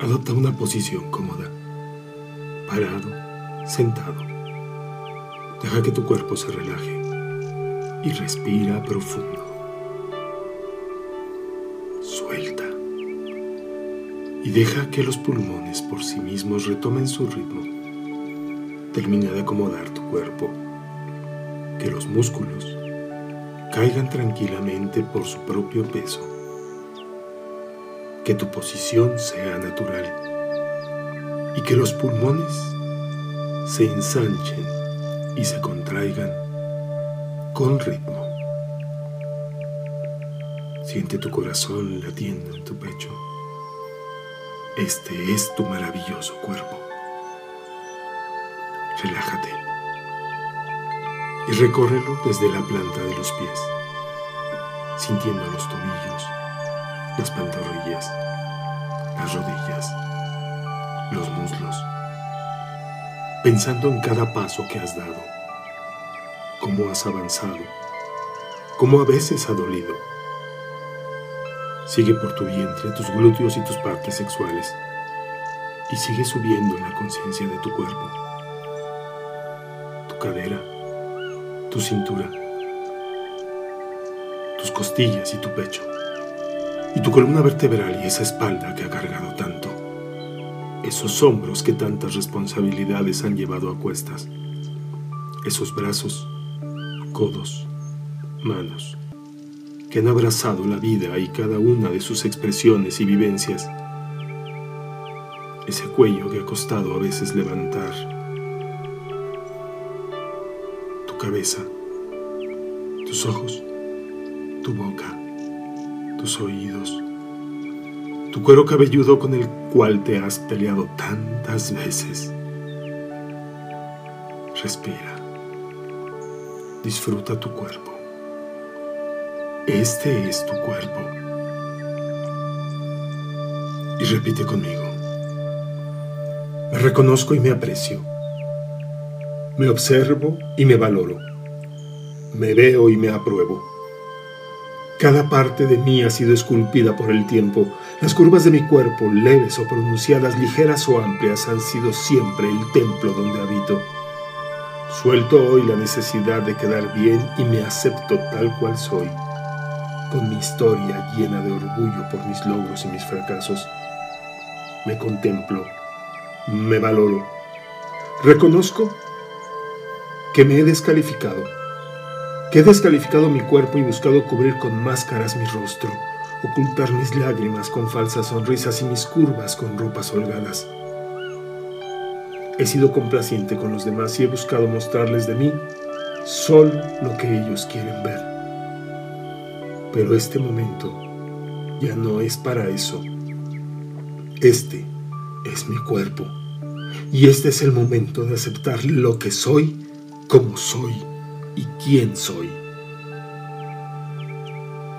Adopta una posición cómoda, parado, sentado. Deja que tu cuerpo se relaje y respira profundo. Suelta y deja que los pulmones por sí mismos retomen su ritmo. Termina de acomodar tu cuerpo, que los músculos caigan tranquilamente por su propio peso, que tu posición sea natural y que los pulmones se ensanchen y se contraigan con ritmo. Siente tu corazón latiendo en tu pecho. Este es tu maravilloso cuerpo. Relájate y recórrelo desde la planta de los pies, sintiendo los tobillos, las pantorrillas, las rodillas, los muslos, pensando en cada paso que has dado, cómo has avanzado, cómo a veces ha dolido. Sigue por tu vientre, tus glúteos y tus partes sexuales y sigue subiendo en la conciencia de tu cuerpo, tu cadera, tu cintura, tus costillas y tu pecho, y tu columna vertebral y esa espalda que ha cargado tanto, esos hombros que tantas responsabilidades han llevado a cuestas, esos brazos, codos, manos que han abrazado la vida y cada una de sus expresiones y vivencias. Ese cuello que ha costado a veces levantar. Tu cabeza, tus ojos, tu boca, tus oídos, tu cuero cabelludo con el cual te has peleado tantas veces. Respira. Disfruta tu cuerpo. Este es tu cuerpo. Y repite conmigo. Me reconozco y me aprecio. Me observo y me valoro. Me veo y me apruebo. Cada parte de mí ha sido esculpida por el tiempo. Las curvas de mi cuerpo, leves o pronunciadas, ligeras o amplias, han sido siempre el templo donde habito. Suelto hoy la necesidad de quedar bien y me acepto tal cual soy con mi historia llena de orgullo por mis logros y mis fracasos. Me contemplo, me valoro. Reconozco que me he descalificado, he descalificado mi cuerpo y buscado cubrir con máscaras mi rostro, ocultar mis lágrimas con falsas sonrisas y mis curvas con ropas holgadas. He sido complaciente con los demás y he buscado mostrarles de mí solo lo que ellos quieren ver. Pero este momento ya no es para eso. Este es mi cuerpo. Y este es el momento de aceptar lo que soy, como soy y quién soy.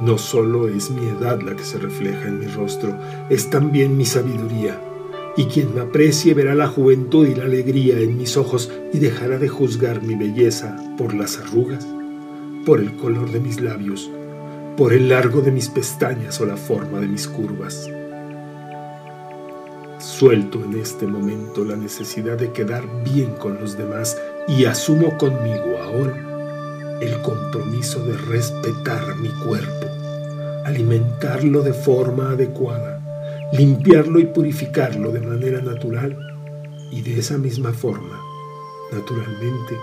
No solo es mi edad la que se refleja en mi rostro, es también mi sabiduría. Y quien me aprecie verá la juventud y la alegría en mis ojos y dejará de juzgar mi belleza por las arrugas, por el color de mis labios por el largo de mis pestañas o la forma de mis curvas. Suelto en este momento la necesidad de quedar bien con los demás y asumo conmigo ahora el compromiso de respetar mi cuerpo, alimentarlo de forma adecuada, limpiarlo y purificarlo de manera natural y de esa misma forma, naturalmente,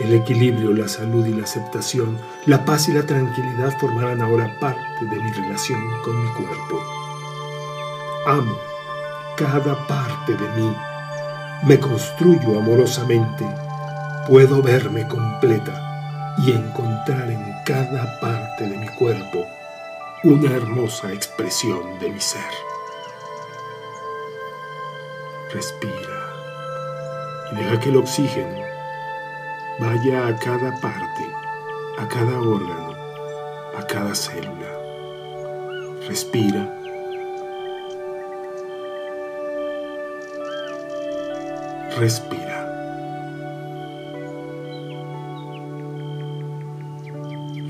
el equilibrio, la salud y la aceptación, la paz y la tranquilidad formarán ahora parte de mi relación con mi cuerpo. Amo cada parte de mí. Me construyo amorosamente. Puedo verme completa y encontrar en cada parte de mi cuerpo una hermosa expresión de mi ser. Respira y deja que el oxígeno vaya a cada parte, a cada órgano, a cada célula. Respira. Respira.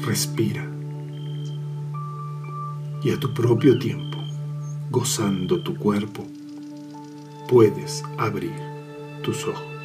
Respira. Y a tu propio tiempo, gozando tu cuerpo, puedes abrir tus ojos.